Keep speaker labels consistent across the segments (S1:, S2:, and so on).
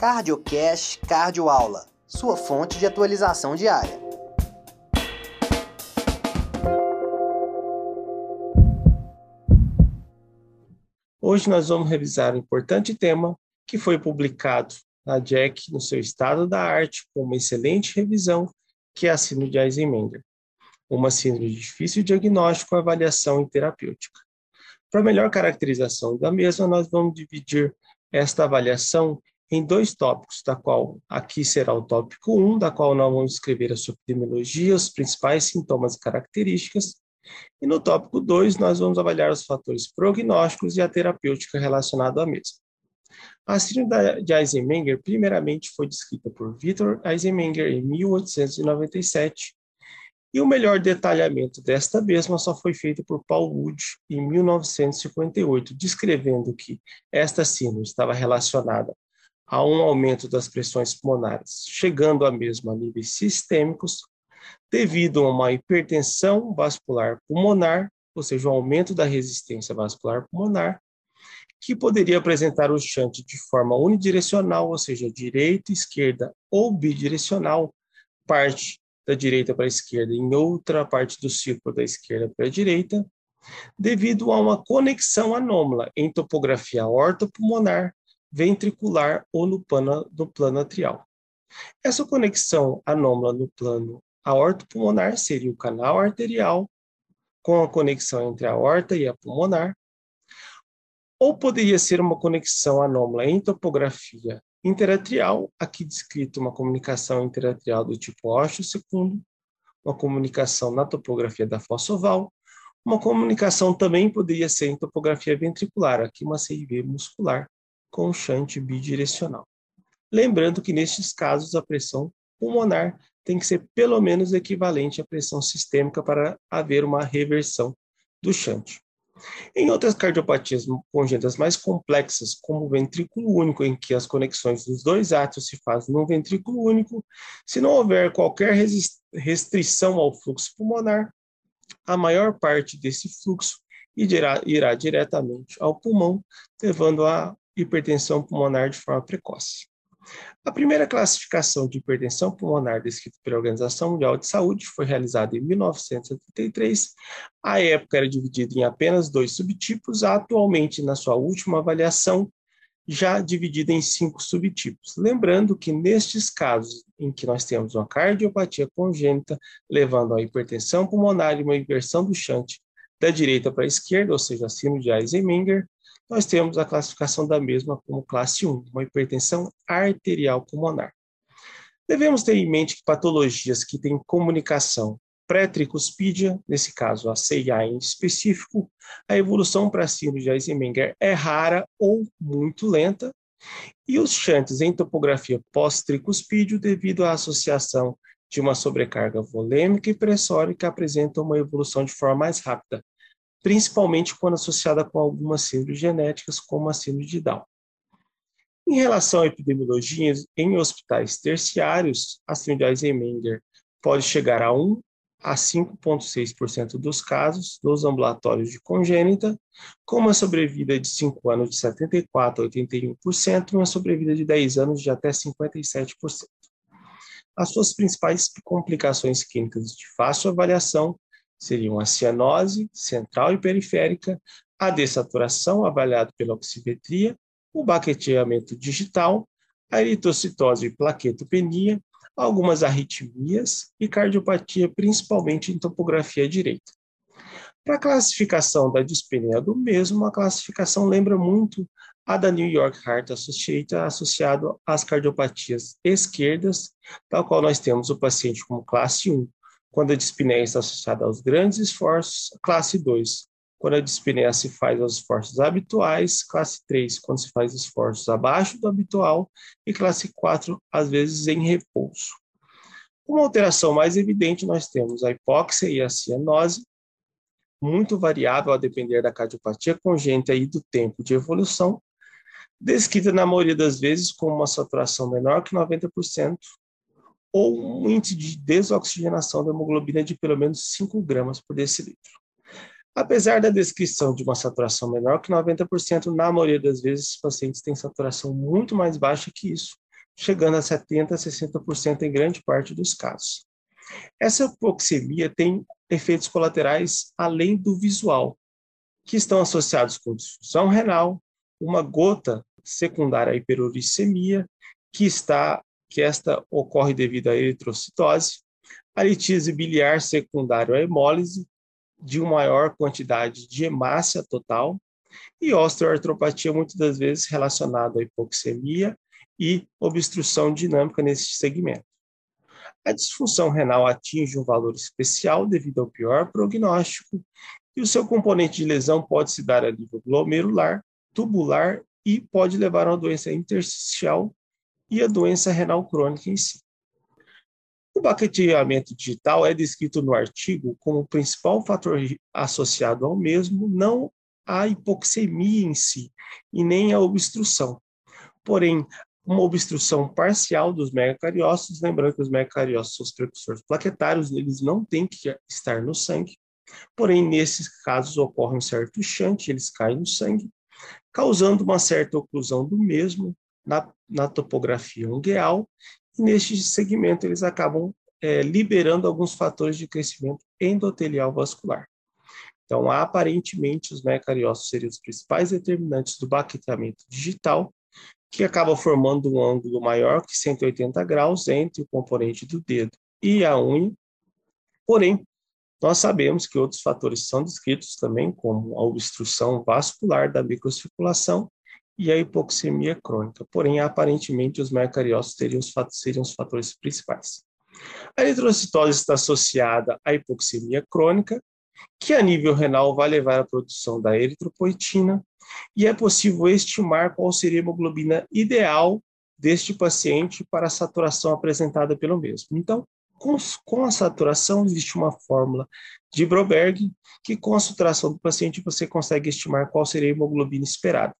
S1: CardioCast Cardioaula, sua fonte de atualização diária.
S2: Hoje nós vamos revisar um importante tema que foi publicado na JACC no seu estado da arte com uma excelente revisão, que é a síndrome de Eisenmenger, uma síndrome de difícil diagnóstico, avaliação e terapêutica. Para melhor caracterização da mesma, nós vamos dividir esta avaliação em dois tópicos, da qual aqui será o tópico 1, da qual nós vamos escrever a sua epidemiologia, os principais sintomas e características, e no tópico 2 nós vamos avaliar os fatores prognósticos e a terapêutica relacionada à mesma. A síndrome de Eisenmenger, primeiramente, foi descrita por Victor Eisenmenger em 1897, e o melhor detalhamento desta mesma só foi feito por Paul Wood em 1958, descrevendo que esta síndrome estava relacionada a um aumento das pressões pulmonares, chegando a mesmo a níveis sistêmicos, devido a uma hipertensão vascular pulmonar, ou seja, o um aumento da resistência vascular pulmonar, que poderia apresentar o shunt de forma unidirecional, ou seja, direita, esquerda ou bidirecional, parte da direita para a esquerda em outra parte do círculo da esquerda para a direita, devido a uma conexão anômala em topografia ortopulmonar ventricular ou no plano, no plano atrial. Essa conexão anômala no plano aortopulmonar seria o canal arterial com a conexão entre a aorta e a pulmonar, ou poderia ser uma conexão anômala em topografia interatrial, aqui descrito uma comunicação interatrial do tipo ósseo segundo, uma comunicação na topografia da fossa oval, uma comunicação também poderia ser em topografia ventricular, aqui uma CIV muscular, com shunt bidirecional. Lembrando que nestes casos a pressão pulmonar tem que ser pelo menos equivalente à pressão sistêmica para haver uma reversão do shunt. Em outras cardiopatias congênitas mais complexas, como o ventrículo único, em que as conexões dos dois átrios se fazem num ventrículo único, se não houver qualquer restrição ao fluxo pulmonar, a maior parte desse fluxo irá, irá diretamente ao pulmão, levando a hipertensão pulmonar de forma precoce. A primeira classificação de hipertensão pulmonar descrita pela Organização Mundial de Saúde foi realizada em 1973. A época era dividida em apenas dois subtipos, atualmente, na sua última avaliação, já dividida em cinco subtipos. Lembrando que nestes casos em que nós temos uma cardiopatia congênita, levando a hipertensão pulmonar e uma inversão do shunt da direita para a esquerda, ou seja, acima de Eisenmenger, nós temos a classificação da mesma como classe 1, uma hipertensão arterial pulmonar. Devemos ter em mente que patologias que têm comunicação pré-tricuspídia, nesse caso a CIA em específico, a evolução para síndrome de Eisenmenger é rara ou muito lenta, e os shunts em topografia pós-tricuspídio, devido à associação de uma sobrecarga volêmica e pressórica, apresentam uma evolução de forma mais rápida, principalmente quando associada com algumas síndromes genéticas, como a síndrome de Down. Em relação à epidemiologia, em hospitais terciários, a síndrome de Eisenmenger pode chegar a 1 a 5,6% dos casos dos ambulatórios de congênita, com uma sobrevida de 5 anos de 74% a 81% e uma sobrevida de 10 anos de até 57%. As suas principais complicações clínicas de fácil avaliação seriam a cianose central e periférica, a dessaturação avaliada pela oximetria, o baqueteamento digital, a eritocitose e plaquetopenia, algumas arritmias e cardiopatia, principalmente em topografia direita. Para a classificação da dispenia do mesmo, a classificação lembra muito a da New York Heart Associated, associado às cardiopatias esquerdas, tal qual nós temos o paciente como classe 1, quando a dispneia está associada aos grandes esforços, classe 2, quando a dispneia se faz aos esforços habituais, classe 3, quando se faz esforços abaixo do habitual, e classe 4, às vezes em repouso. Uma alteração mais evidente, nós temos a hipóxia e a cianose, muito variável a depender da cardiopatia congênita e do tempo de evolução, descrita na maioria das vezes com uma saturação menor que 90%, ou um índice de desoxigenação da hemoglobina de pelo menos 5 gramas por decilitro. Apesar da descrição de uma saturação menor que 90%, na maioria das vezes os pacientes têm saturação muito mais baixa que isso, chegando a 70% a 60% em grande parte dos casos. Essa hipoxemia tem efeitos colaterais além do visual, que estão associados com disfunção renal, uma gota secundária à hiperuricemia, que está que esta ocorre devido à eritrocitose, a litise biliar secundária à hemólise, de uma maior quantidade de hemácia total, e osteoartropatia, muitas das vezes relacionada à hipoxemia e obstrução dinâmica nesse segmento. A disfunção renal atinge um valor especial devido ao pior prognóstico e o seu componente de lesão pode se dar a nível glomerular, tubular e pode levar a uma doença intersticial e a doença renal crônica em si. O baqueteamento digital é descrito no artigo como o principal fator associado ao mesmo, não a hipoxemia em si e nem a obstrução. Porém, uma obstrução parcial dos megacariócitos, lembrando que os megacariócitos são os precursores plaquetários, eles não têm que estar no sangue, porém, nesses casos ocorre um certo shunt, eles caem no sangue, causando uma certa oclusão do mesmo na, na topografia ungueal, e neste segmento eles acabam é, liberando alguns fatores de crescimento endotelial vascular. Então, aparentemente, os megacariócitos seriam os principais determinantes do baqueteamento digital, que acaba formando um ângulo maior que 180 graus entre o componente do dedo e a unha. Porém, nós sabemos que outros fatores são descritos também, como a obstrução vascular da microcirculação e a hipoxemia crônica. Porém, aparentemente, os megacariócitos seriam os, seriam os fatores principais. A eritrocitose está associada à hipoxemia crônica que a nível renal vai levar à produção da eritropoetina, e é possível estimar qual seria a hemoglobina ideal deste paciente para a saturação apresentada pelo mesmo. Então, com, com a saturação, existe uma fórmula de Broberg, que com a saturação do paciente você consegue estimar qual seria a hemoglobina esperada.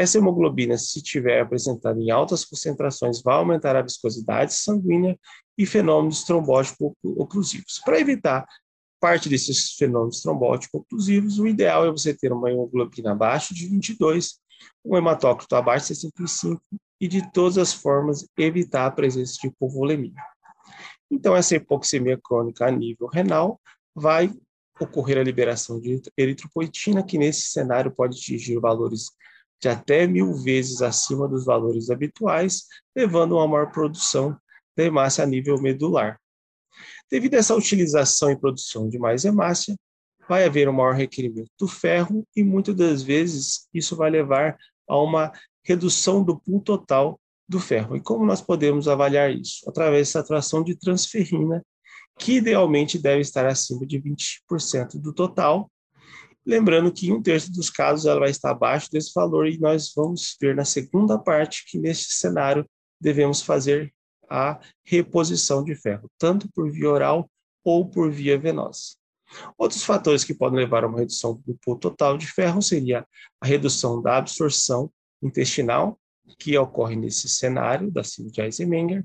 S2: Essa hemoglobina, se tiver apresentada em altas concentrações, vai aumentar a viscosidade sanguínea e fenômenos trombóticos oclusivos. Para evitar parte desses fenômenos trombóticos oclusivos, o ideal é você ter uma hemoglobina abaixo de 22, um hematócrito abaixo de 65 e, de todas as formas, evitar a presença de hipovolemia. Então, essa hipoxemia crônica a nível renal vai ocorrer a liberação de eritropoetina, que nesse cenário pode atingir valores de até mil vezes acima dos valores habituais, levando a uma maior produção da hemácia a nível medular. Devido a essa utilização e produção de mais hemácia, vai haver um maior requerimento do ferro e muitas das vezes isso vai levar a uma redução do pool total do ferro. E como nós podemos avaliar isso? Através da saturação de transferrina, que idealmente deve estar acima de 20% do total. Lembrando que um terço dos casos ela vai estar abaixo desse valor e nós vamos ver na segunda parte que neste cenário devemos fazer a reposição de ferro, tanto por via oral ou por via venosa. Outros fatores que podem levar a uma redução do pool total de ferro seria a redução da absorção intestinal, que ocorre nesse cenário da síndrome de Eisenmenger,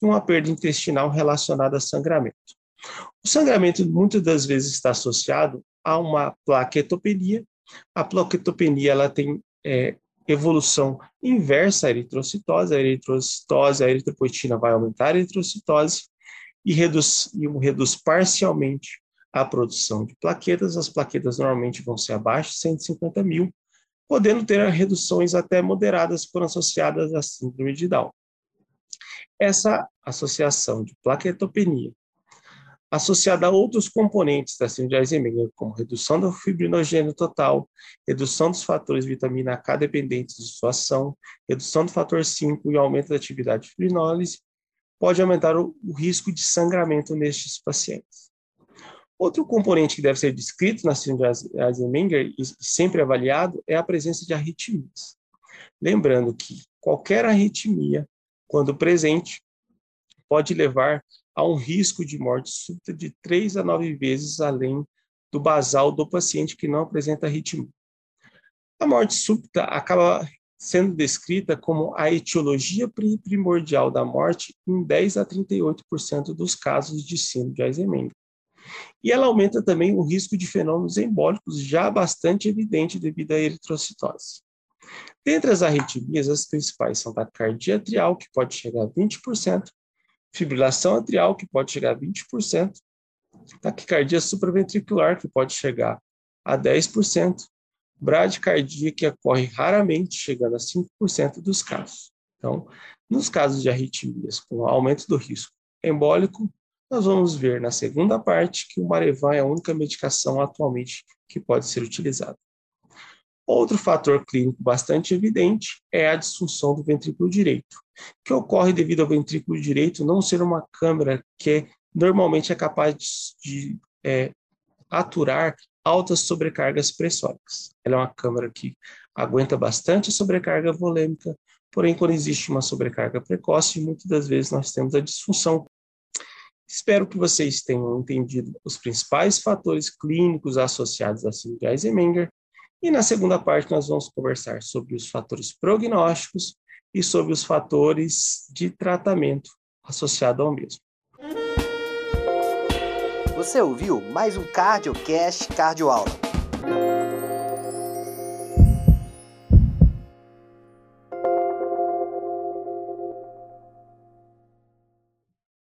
S2: e uma perda intestinal relacionada a sangramento. O sangramento muitas das vezes está associado a uma plaquetopenia. A plaquetopenia ela tem é, evolução inversa à eritrocitose. A eritrocitose, a eritropoetina vai aumentar a eritrocitose e reduz, e reduz parcialmente a produção de plaquetas. As plaquetas normalmente vão ser abaixo de 150 mil, podendo ter reduções até moderadas quando associadas à síndrome de Down. Essa associação de plaquetopenia associada a outros componentes da síndrome de Eisenmenger, como redução do fibrinogênio total, redução dos fatores vitamina K dependentes de sua ação, redução do fator 5 e aumento da atividade de fibrinólise, pode aumentar o, o risco de sangramento nestes pacientes. Outro componente que deve ser descrito na síndrome de Eisenmenger e sempre avaliado é a presença de arritmias. Lembrando que qualquer arritmia, quando presente, pode levar há um risco de morte súbita de 3 a 9 vezes além do basal do paciente que não apresenta arritmia. A morte súbita acaba sendo descrita como a etiologia primordial da morte em 10 a 38% dos casos de síndrome de Eisenmenger. E ela aumenta também o risco de fenômenos embólicos já bastante evidente devido à eritrocitose. Dentre as arritmias, as principais são taquicardia atrial, que pode chegar a 20%, fibrilação atrial, que pode chegar a 20%, taquicardia supraventricular, que pode chegar a 10%, bradicardia, que ocorre raramente, chegando a 5% dos casos. Então, nos casos de arritmias com aumento do risco embólico, nós vamos ver na segunda parte que o Marevan é a única medicação atualmente que pode ser utilizada. Outro fator clínico bastante evidente é a disfunção do ventrículo direito, que ocorre devido ao ventrículo direito não ser uma câmara que normalmente é capaz de, é, aturar altas sobrecargas pressóricas. Ela é uma câmara que aguenta bastante sobrecarga volêmica, porém, quando existe uma sobrecarga precoce, muitas das vezes nós temos a disfunção. Espero que vocês tenham entendido os principais fatores clínicos associados à síndrome de Eisenmenger e na segunda parte, nós vamos conversar sobre os fatores prognósticos e sobre os fatores de tratamento associado ao mesmo.
S1: Você ouviu mais um CardioCast Cardioaula.